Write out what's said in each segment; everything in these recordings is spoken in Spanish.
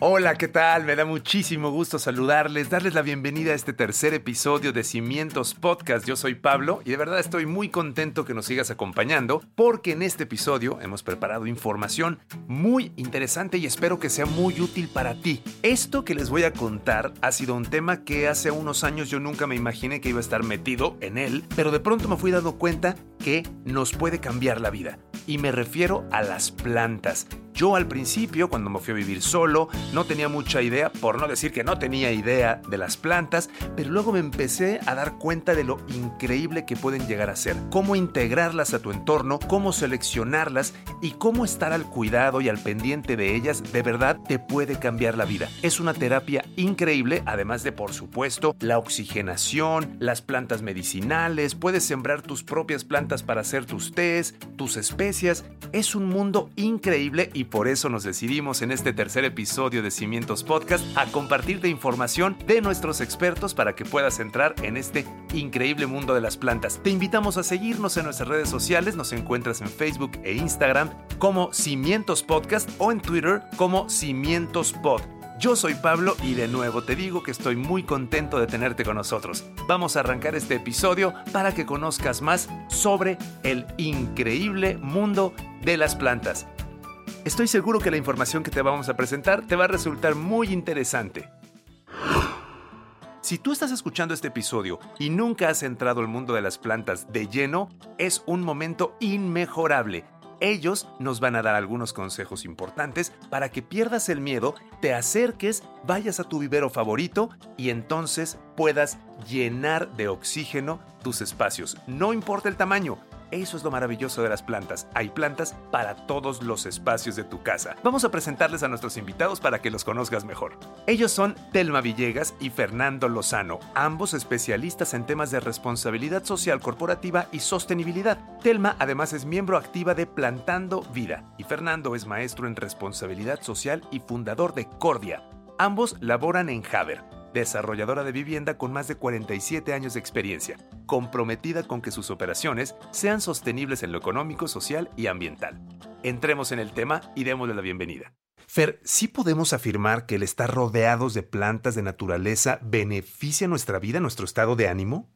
Hola, ¿qué tal? Me da muchísimo gusto saludarles, darles la bienvenida a este tercer episodio de Cimientos Podcast. Yo soy Pablo y de verdad estoy muy contento que nos sigas acompañando porque en este episodio hemos preparado información muy interesante y espero que sea muy útil para ti. Esto que les voy a contar ha sido un tema que hace unos años yo nunca me imaginé que iba a estar metido en él, pero de pronto me fui dando cuenta que nos puede cambiar la vida. Y me refiero a las plantas. Yo al principio, cuando me fui a vivir solo, no tenía mucha idea, por no decir que no tenía idea de las plantas, pero luego me empecé a dar cuenta de lo increíble que pueden llegar a ser, cómo integrarlas a tu entorno, cómo seleccionarlas y cómo estar al cuidado y al pendiente de ellas, de verdad te puede cambiar la vida. Es una terapia increíble, además de, por supuesto, la oxigenación, las plantas medicinales, puedes sembrar tus propias plantas para hacer tus tés, tus especias. Es un mundo increíble y por eso nos decidimos en este tercer episodio de Cimientos Podcast a compartirte información de nuestros expertos para que puedas entrar en este increíble mundo de las plantas. Te invitamos a seguirnos en nuestras redes sociales, nos encuentras en Facebook e Instagram como Cimientos Podcast o en Twitter como Cimientos Pod. Yo soy Pablo y de nuevo te digo que estoy muy contento de tenerte con nosotros. Vamos a arrancar este episodio para que conozcas más sobre el increíble mundo de las plantas. Estoy seguro que la información que te vamos a presentar te va a resultar muy interesante. Si tú estás escuchando este episodio y nunca has entrado al mundo de las plantas de lleno, es un momento inmejorable. Ellos nos van a dar algunos consejos importantes para que pierdas el miedo, te acerques, vayas a tu vivero favorito y entonces puedas llenar de oxígeno tus espacios. No importa el tamaño, eso es lo maravilloso de las plantas. Hay plantas para todos los espacios de tu casa. Vamos a presentarles a nuestros invitados para que los conozcas mejor. Ellos son Telma Villegas y Fernando Lozano, ambos especialistas en temas de responsabilidad social corporativa y sostenibilidad. Telma además es miembro activa de Plantando Vida y Fernando es maestro en responsabilidad social y fundador de Cordia. Ambos laboran en Haber, desarrolladora de vivienda con más de 47 años de experiencia, comprometida con que sus operaciones sean sostenibles en lo económico, social y ambiental. Entremos en el tema y démosle la bienvenida. Fer, ¿sí podemos afirmar que el estar rodeados de plantas de naturaleza beneficia nuestra vida, nuestro estado de ánimo?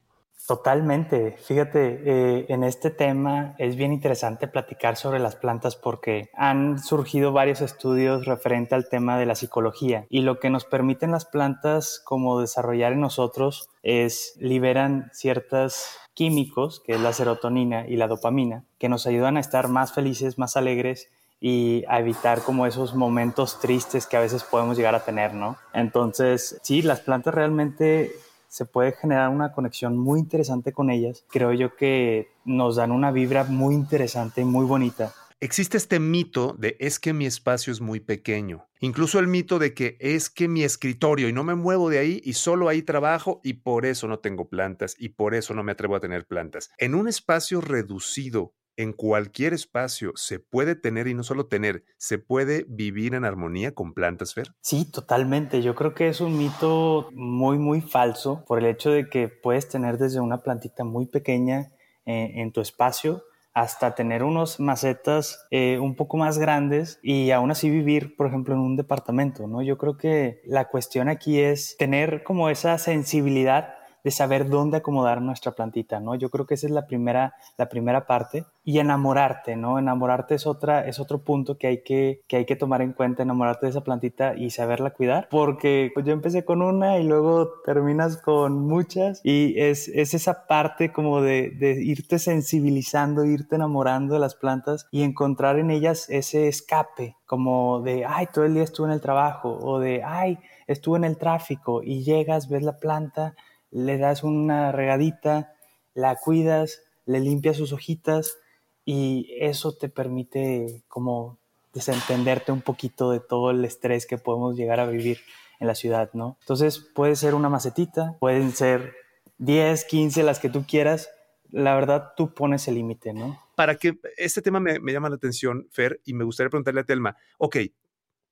Totalmente. Fíjate, eh, en este tema es bien interesante platicar sobre las plantas porque han surgido varios estudios referente al tema de la psicología y lo que nos permiten las plantas como desarrollar en nosotros es liberan ciertos químicos, que es la serotonina y la dopamina, que nos ayudan a estar más felices, más alegres y a evitar como esos momentos tristes que a veces podemos llegar a tener, ¿no? Entonces, sí, las plantas realmente se puede generar una conexión muy interesante con ellas. Creo yo que nos dan una vibra muy interesante y muy bonita. Existe este mito de es que mi espacio es muy pequeño. Incluso el mito de que es que mi escritorio y no me muevo de ahí y solo ahí trabajo y por eso no tengo plantas y por eso no me atrevo a tener plantas. En un espacio reducido en cualquier espacio se puede tener y no solo tener, se puede vivir en armonía con plantas, Fer? Sí, totalmente. Yo creo que es un mito muy, muy falso por el hecho de que puedes tener desde una plantita muy pequeña eh, en tu espacio hasta tener unos macetas eh, un poco más grandes y aún así vivir, por ejemplo, en un departamento, ¿no? Yo creo que la cuestión aquí es tener como esa sensibilidad de saber dónde acomodar nuestra plantita, ¿no? Yo creo que esa es la primera, la primera parte. Y enamorarte, ¿no? Enamorarte es, otra, es otro punto que hay que, que hay que tomar en cuenta, enamorarte de esa plantita y saberla cuidar, porque pues, yo empecé con una y luego terminas con muchas y es, es esa parte como de, de irte sensibilizando, irte enamorando de las plantas y encontrar en ellas ese escape, como de, ay, todo el día estuve en el trabajo o de, ay, estuve en el tráfico y llegas, ves la planta, le das una regadita, la cuidas, le limpias sus hojitas y eso te permite como desentenderte un poquito de todo el estrés que podemos llegar a vivir en la ciudad, ¿no? Entonces puede ser una macetita, pueden ser 10, 15, las que tú quieras, la verdad tú pones el límite, ¿no? Para que este tema me, me llama la atención, Fer, y me gustaría preguntarle a Telma, ok,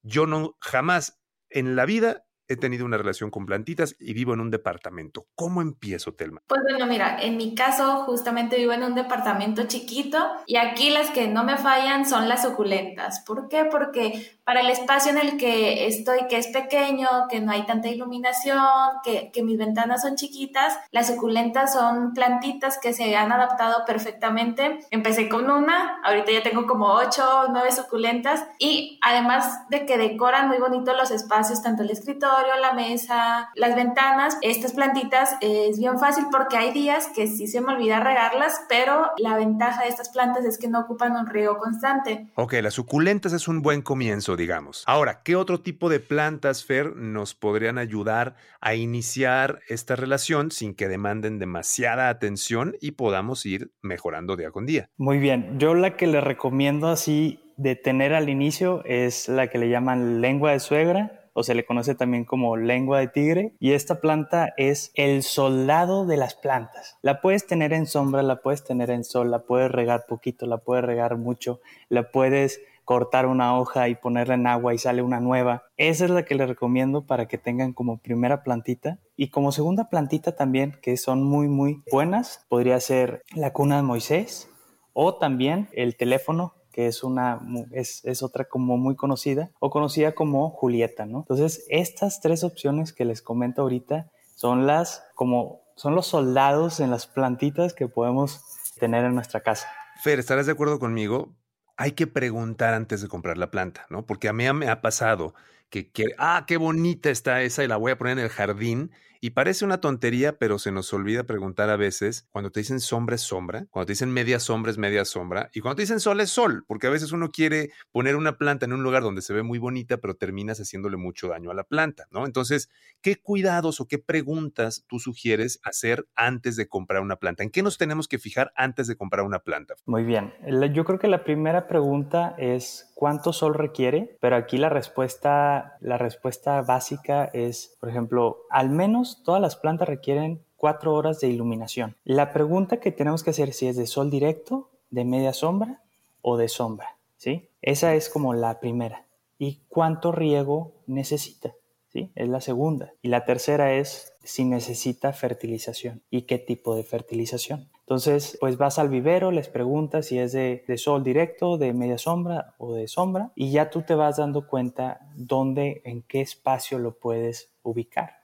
yo no jamás en la vida he tenido una relación con plantitas y vivo en un departamento. ¿Cómo empiezo, Telma? Pues bueno, mira, en mi caso justamente vivo en un departamento chiquito y aquí las que no me fallan son las suculentas. ¿Por qué? Porque para el espacio en el que estoy, que es pequeño, que no hay tanta iluminación, que, que mis ventanas son chiquitas, las suculentas son plantitas que se han adaptado perfectamente. Empecé con una, ahorita ya tengo como ocho nueve suculentas y además de que decoran muy bonito los espacios, tanto el escritorio, la mesa, las ventanas. Estas plantitas es bien fácil porque hay días que sí se me olvida regarlas, pero la ventaja de estas plantas es que no ocupan un riego constante. Ok, las suculentas es un buen comienzo, digamos. Ahora, ¿qué otro tipo de plantas, Fer, nos podrían ayudar a iniciar esta relación sin que demanden demasiada atención y podamos ir mejorando día con día? Muy bien, yo la que le recomiendo así de tener al inicio es la que le llaman lengua de suegra o se le conoce también como lengua de tigre. Y esta planta es el soldado de las plantas. La puedes tener en sombra, la puedes tener en sol, la puedes regar poquito, la puedes regar mucho, la puedes cortar una hoja y ponerla en agua y sale una nueva. Esa es la que les recomiendo para que tengan como primera plantita. Y como segunda plantita también, que son muy, muy buenas, podría ser la cuna de Moisés o también el teléfono que es una es, es, otra como muy conocida o conocida como Julieta, ¿no? Entonces, estas tres opciones que les comento ahorita son las como son los soldados en las plantitas que podemos tener en nuestra casa. Fer, ¿estarás de acuerdo conmigo? Hay que preguntar antes de comprar la planta, ¿no? Porque a mí me ha pasado que, que ah, qué bonita está esa y la voy a poner en el jardín y parece una tontería, pero se nos olvida preguntar a veces cuando te dicen sombra es sombra, cuando te dicen media sombra es media sombra, y cuando te dicen sol es sol, porque a veces uno quiere poner una planta en un lugar donde se ve muy bonita, pero terminas haciéndole mucho daño a la planta, ¿no? Entonces, ¿qué cuidados o qué preguntas tú sugieres hacer antes de comprar una planta? ¿En qué nos tenemos que fijar antes de comprar una planta? Muy bien. Yo creo que la primera pregunta es cuánto sol requiere, pero aquí la respuesta, la respuesta básica es, por ejemplo, al menos todas las plantas requieren cuatro horas de iluminación. La pregunta que tenemos que hacer si es de sol directo, de media sombra o de sombra, ¿sí? Esa es como la primera. ¿Y cuánto riego necesita? ¿Sí? Es la segunda. Y la tercera es si necesita fertilización y qué tipo de fertilización. Entonces, pues vas al vivero, les preguntas si es de, de, sol directo, de media sombra o de sombra, y ya tú te vas dando cuenta dónde, en qué espacio lo puedes ubicar.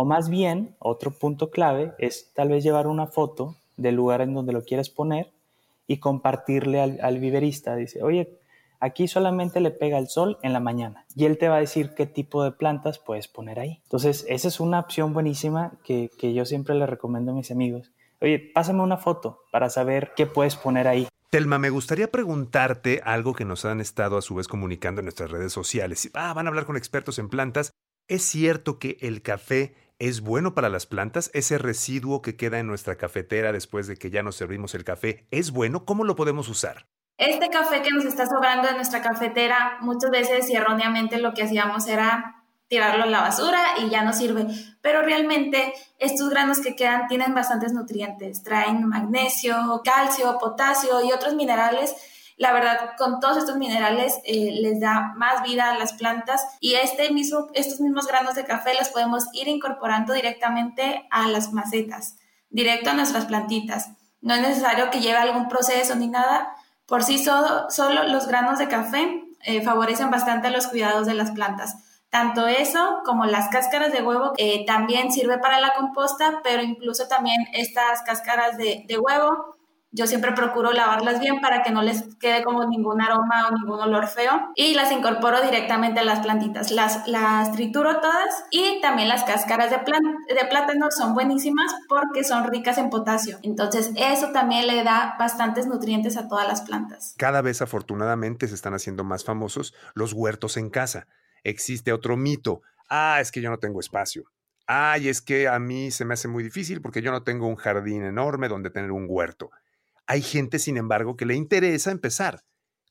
O más bien, otro punto clave es tal vez llevar una foto del lugar en donde lo quieres poner y compartirle al, viverista. Dice, oye, aquí solamente le pega el sol en la mañana y él te va a decir qué tipo de plantas puedes poner ahí. Entonces, esa es una opción buenísima que, que yo siempre le recomiendo a mis amigos. Oye, pásame una foto para saber qué puedes poner ahí. Telma, me gustaría preguntarte algo que nos han estado a su vez comunicando en nuestras redes sociales. Ah, van a hablar con expertos en plantas. ¿Es cierto que el café ¿Es bueno para las plantas? ¿Ese residuo que queda en nuestra cafetera después de que ya nos servimos el café, es bueno? ¿Cómo lo podemos usar? Este café que nos está sobrando en nuestra cafetera, muchas veces y erróneamente lo que hacíamos era tirarlo a la basura y ya no sirve. Pero realmente estos granos que quedan tienen bastantes nutrientes. Traen magnesio, calcio, potasio y otros minerales la verdad, con todos estos minerales eh, les da más vida a las plantas y este mismo, estos mismos granos de café los podemos ir incorporando directamente a las macetas, directo a nuestras plantitas. No es necesario que lleve algún proceso ni nada. Por sí solo, solo los granos de café eh, favorecen bastante los cuidados de las plantas. Tanto eso como las cáscaras de huevo eh, también sirve para la composta, pero incluso también estas cáscaras de, de huevo yo siempre procuro lavarlas bien para que no les quede como ningún aroma o ningún olor feo y las incorporo directamente a las plantitas. Las, las trituro todas y también las cáscaras de, de plátano son buenísimas porque son ricas en potasio. Entonces eso también le da bastantes nutrientes a todas las plantas. Cada vez afortunadamente se están haciendo más famosos los huertos en casa. Existe otro mito. Ah, es que yo no tengo espacio. Ay, es que a mí se me hace muy difícil porque yo no tengo un jardín enorme donde tener un huerto. Hay gente, sin embargo, que le interesa empezar.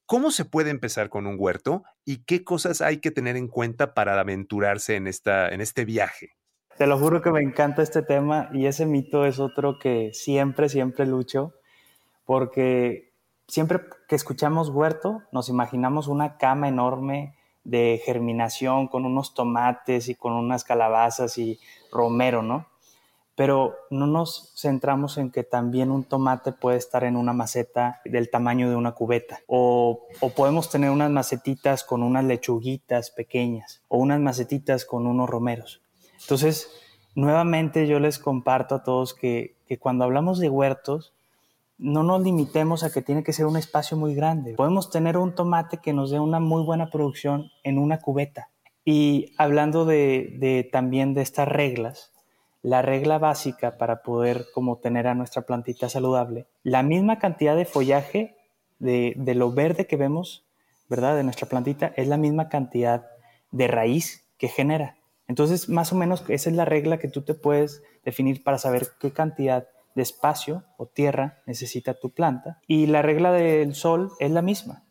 ¿Cómo se puede empezar con un huerto y qué cosas hay que tener en cuenta para aventurarse en, esta, en este viaje? Te lo juro que me encanta este tema y ese mito es otro que siempre, siempre lucho porque siempre que escuchamos huerto nos imaginamos una cama enorme de germinación con unos tomates y con unas calabazas y romero, ¿no? Pero no nos centramos en que también un tomate puede estar en una maceta del tamaño de una cubeta o, podemos tener unas macetitas con unas lechuguitas pequeñas o unas macetitas con unos romeros. Entonces, nuevamente yo les comparto a todos que, que cuando hablamos de huertos, no nos limitemos a que tiene que ser un espacio muy grande. Podemos tener un tomate que nos dé una muy buena producción en una cubeta. Y hablando de, también de estas reglas, la regla básica para poder como tener a nuestra plantita saludable, la misma cantidad de follaje de, de lo verde que vemos, ¿verdad? De nuestra plantita es la misma cantidad de raíz que genera. Entonces, más o menos, esa es la regla que tú te puedes definir para saber qué cantidad de espacio o tierra necesita tu planta. Y la regla del sol es la misma.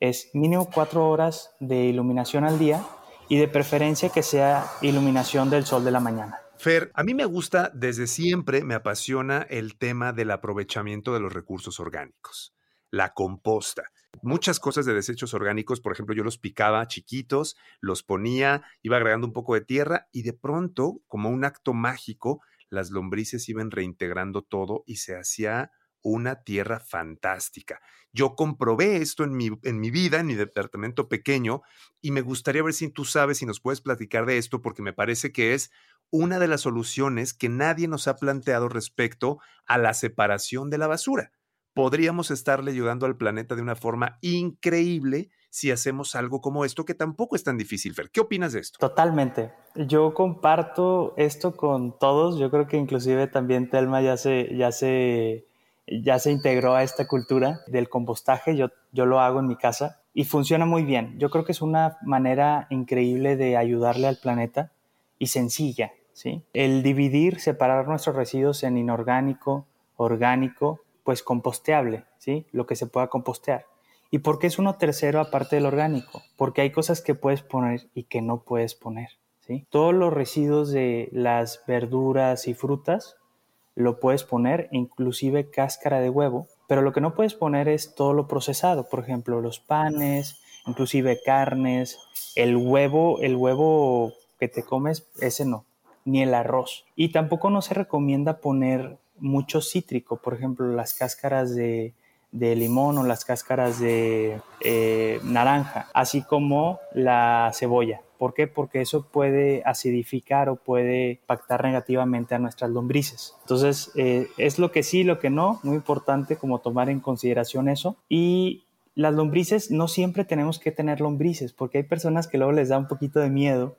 Es mínimo cuatro horas de iluminación al día y de preferencia que sea iluminación del sol de la mañana. Fer, a mí me gusta, desde siempre me apasiona el tema del aprovechamiento de los recursos orgánicos, la composta. Muchas cosas de desechos orgánicos, por ejemplo, yo los picaba chiquitos, los ponía, iba agregando un poco de tierra y de pronto, como un acto mágico, las lombrices iban reintegrando todo y se hacía una tierra fantástica. Yo comprobé esto en mi, en mi vida, en mi departamento pequeño, y me gustaría ver si tú sabes si nos puedes platicar de esto, porque me parece que es una de las soluciones que nadie nos ha planteado respecto a la separación de la basura. Podríamos estarle ayudando al planeta de una forma increíble si hacemos algo como esto, que tampoco es tan difícil, Fer. ¿Qué opinas de esto? Totalmente. Yo comparto esto con todos. Yo creo que inclusive también Telma ya se, ya se, ya se integró a esta cultura del compostaje. Yo, yo lo hago en mi casa y funciona muy bien. Yo creo que es una manera increíble de ayudarle al planeta y sencilla. El dividir, separar nuestros residuos en inorgánico, orgánico, pues composteable, ¿sí? lo que se pueda compostear. ¿Y por qué es uno tercero aparte del orgánico? Porque hay cosas que puedes poner y que no puedes poner. ¿sí? Todos los residuos de las verduras y frutas lo puedes poner, inclusive cáscara de huevo, pero lo que no puedes poner es todo lo procesado, por ejemplo, los panes, inclusive carnes, el huevo, el huevo que te comes, ese no, ni el arroz. Y tampoco no se recomienda poner mucho cítrico, por ejemplo, las cáscaras de, limón o las cáscaras de eh, naranja, así como la cebolla. ¿Por qué? Porque eso puede acidificar o puede impactar negativamente a nuestras lombrices. Entonces, eh, es lo que sí, lo que no, muy importante como tomar en consideración eso. Y las lombrices, no siempre tenemos que tener lombrices, porque hay personas que luego les da un poquito de miedo,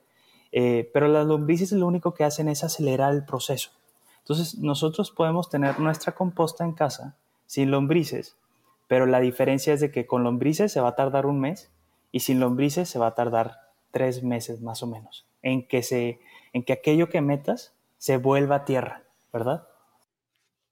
eh, pero las lombrices lo único que hacen es acelerar el proceso. Entonces, nosotros podemos tener nuestra composta en casa sin lombrices, pero la diferencia es de que con lombrices se va a tardar un mes y sin lombrices se va a tardar tres meses más o menos en que, se, en que aquello que metas se vuelva tierra, ¿verdad?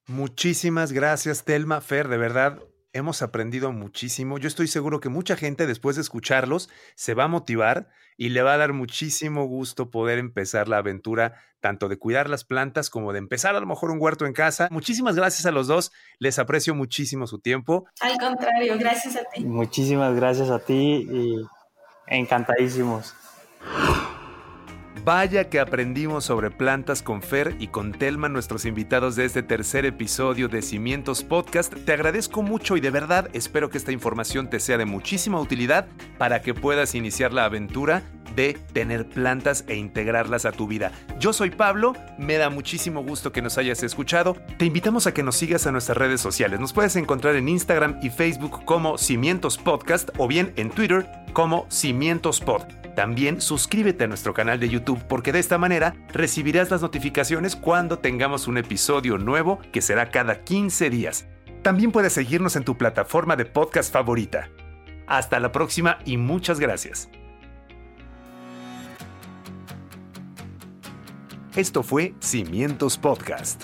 Muchísimas gracias, Telma Fer, de verdad. Hemos aprendido muchísimo. Yo estoy seguro que mucha gente después de escucharlos se va a motivar y le va a dar muchísimo gusto poder empezar la aventura tanto de cuidar las plantas como de empezar a lo mejor un huerto en casa. Muchísimas gracias a los dos, les aprecio muchísimo su tiempo. Al contrario, gracias a ti. Muchísimas gracias a ti y encantadísimos. Vaya que aprendimos sobre plantas con Fer y con Telma, nuestros invitados de este tercer episodio de Cimientos Podcast. Te agradezco mucho y de verdad espero que esta información te sea de muchísima utilidad para que puedas iniciar la aventura de tener plantas e integrarlas a tu vida. Yo soy Pablo, me da muchísimo gusto que nos hayas escuchado. Te invitamos a que nos sigas a nuestras redes sociales. Nos puedes encontrar en Instagram y Facebook como Cimientos Podcast o bien en Twitter como Cimientos Pod. También suscríbete a nuestro canal de YouTube porque de esta manera recibirás las notificaciones cuando tengamos un episodio nuevo que será cada 15 días. También puedes seguirnos en tu plataforma de podcast favorita. Hasta la próxima y muchas gracias. Esto fue Cimientos Podcast,